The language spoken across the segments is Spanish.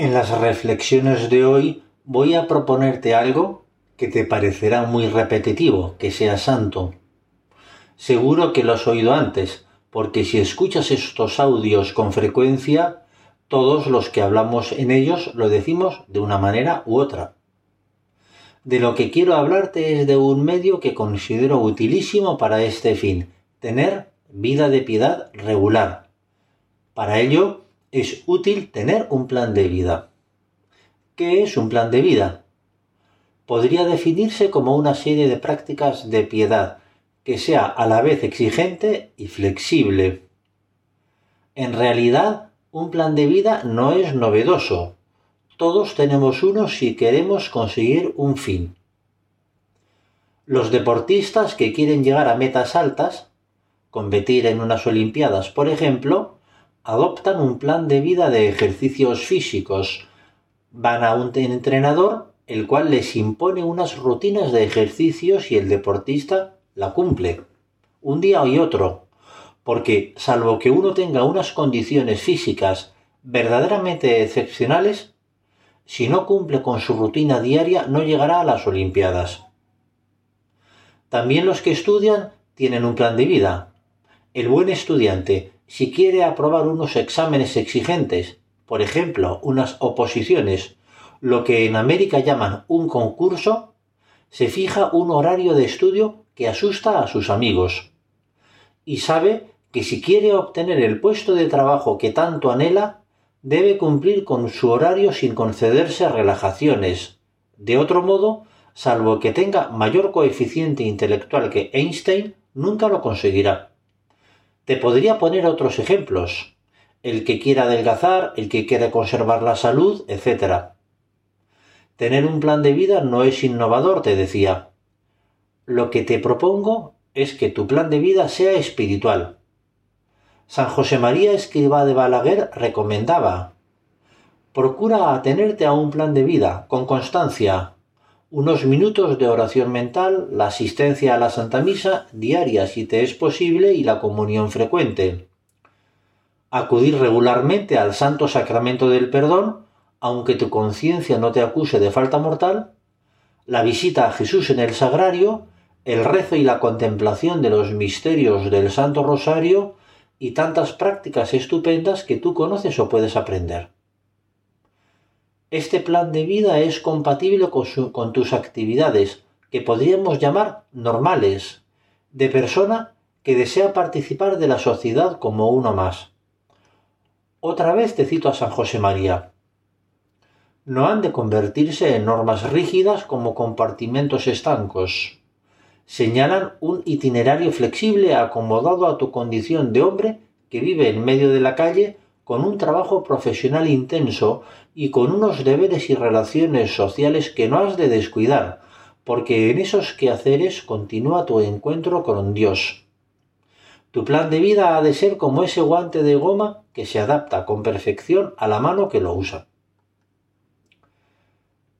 En las reflexiones de hoy voy a proponerte algo que te parecerá muy repetitivo, que sea santo. Seguro que lo has oído antes, porque si escuchas estos audios con frecuencia, todos los que hablamos en ellos lo decimos de una manera u otra. De lo que quiero hablarte es de un medio que considero utilísimo para este fin, tener vida de piedad regular. Para ello es útil tener un plan de vida. ¿Qué es un plan de vida? Podría definirse como una serie de prácticas de piedad que sea a la vez exigente y flexible. En realidad, un plan de vida no es novedoso. Todos tenemos uno si queremos conseguir un fin. Los deportistas que quieren llegar a metas altas, competir en unas Olimpiadas, por ejemplo, adoptan un plan de vida de ejercicios físicos. Van a un entrenador, el cual les impone unas rutinas de ejercicios y el deportista la cumple, un día y otro, porque salvo que uno tenga unas condiciones físicas verdaderamente excepcionales, si no cumple con su rutina diaria no llegará a las Olimpiadas. También los que estudian tienen un plan de vida. El buen estudiante, si quiere aprobar unos exámenes exigentes, por ejemplo, unas oposiciones, lo que en América llaman un concurso, se fija un horario de estudio que asusta a sus amigos. Y sabe que si quiere obtener el puesto de trabajo que tanto anhela, debe cumplir con su horario sin concederse relajaciones. De otro modo, salvo que tenga mayor coeficiente intelectual que Einstein, nunca lo conseguirá. Te podría poner otros ejemplos. El que quiera adelgazar, el que quiere conservar la salud, etc. Tener un plan de vida no es innovador, te decía. Lo que te propongo es que tu plan de vida sea espiritual, San José María Escriba de Balaguer recomendaba Procura atenerte a un plan de vida, con constancia, unos minutos de oración mental, la asistencia a la Santa Misa diaria si te es posible y la comunión frecuente. Acudir regularmente al Santo Sacramento del Perdón, aunque tu conciencia no te acuse de falta mortal, la visita a Jesús en el Sagrario, el rezo y la contemplación de los misterios del Santo Rosario y tantas prácticas estupendas que tú conoces o puedes aprender. Este plan de vida es compatible con, tus actividades, que podríamos llamar normales, de persona que desea participar de la sociedad como uno más. Otra vez te cito a San José María. No han de convertirse en normas rígidas como compartimentos estancos, señalan un itinerario flexible acomodado a tu condición de hombre que vive en medio de la calle con un trabajo profesional intenso y con unos deberes y relaciones sociales que no has de descuidar, porque en esos quehaceres continúa tu encuentro con Dios. Tu plan de vida ha de ser como ese guante de goma que se adapta con perfección a la mano que lo usa.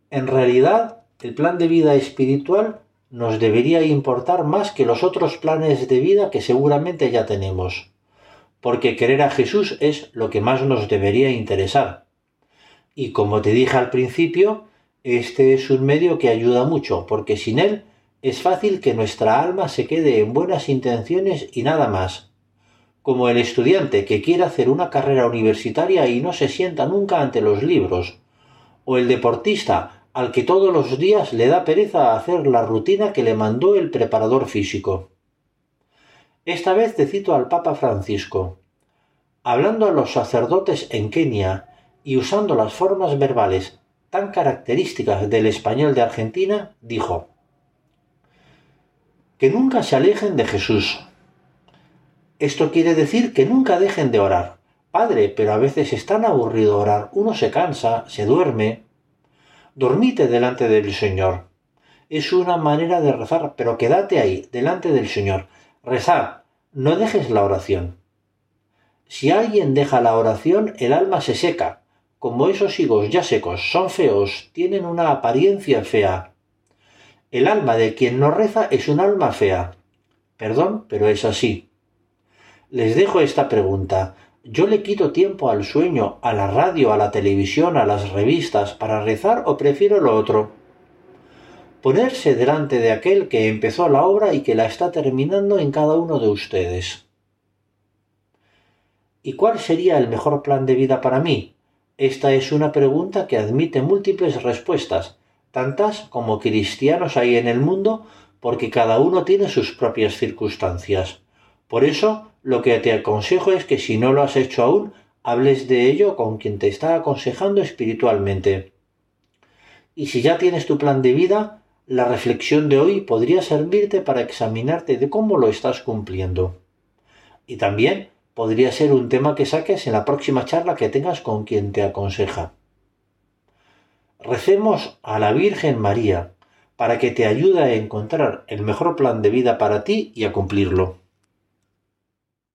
En realidad, el plan de vida espiritual nos debería importar más que los otros planes de vida que seguramente ya tenemos, porque querer a Jesús es lo que más nos debería interesar. Y como te dije al principio, este es un medio que ayuda mucho, porque sin él es fácil que nuestra alma se quede en buenas intenciones y nada más. Como el estudiante que quiere hacer una carrera universitaria y no se sienta nunca ante los libros, o el deportista al que todos los días le da pereza hacer la rutina que le mandó el preparador físico. Esta vez te cito al Papa Francisco. Hablando a los sacerdotes en Kenia y usando las formas verbales tan características del español de Argentina, dijo que nunca se alejen de Jesús. Esto quiere decir que nunca dejen de orar. Padre, pero a veces es tan aburrido orar, uno se cansa, se duerme, dormite delante del Señor. Es una manera de rezar, pero quédate ahí, delante del Señor. Rezar, no dejes la oración. Si alguien deja la oración, el alma se seca, como esos higos ya secos, son feos, tienen una apariencia fea. El alma de quien no reza es un alma fea. Perdón, pero es así. Les dejo esta pregunta. Yo le quito tiempo al sueño, a la radio, a la televisión, a las revistas, para rezar o prefiero lo otro. Ponerse delante de aquel que empezó la obra y que la está terminando en cada uno de ustedes. ¿Y cuál sería el mejor plan de vida para mí? Esta es una pregunta que admite múltiples respuestas, tantas como cristianos hay en el mundo, porque cada uno tiene sus propias circunstancias. Por eso, lo que te aconsejo es que si no lo has hecho aún, hables de ello con quien te está aconsejando espiritualmente. Y si ya tienes tu plan de vida, la reflexión de hoy podría servirte para examinarte de cómo lo estás cumpliendo. Y también podría ser un tema que saques en la próxima charla que tengas con quien te aconseja. Recemos a la Virgen María para que te ayude a encontrar el mejor plan de vida para ti y a cumplirlo.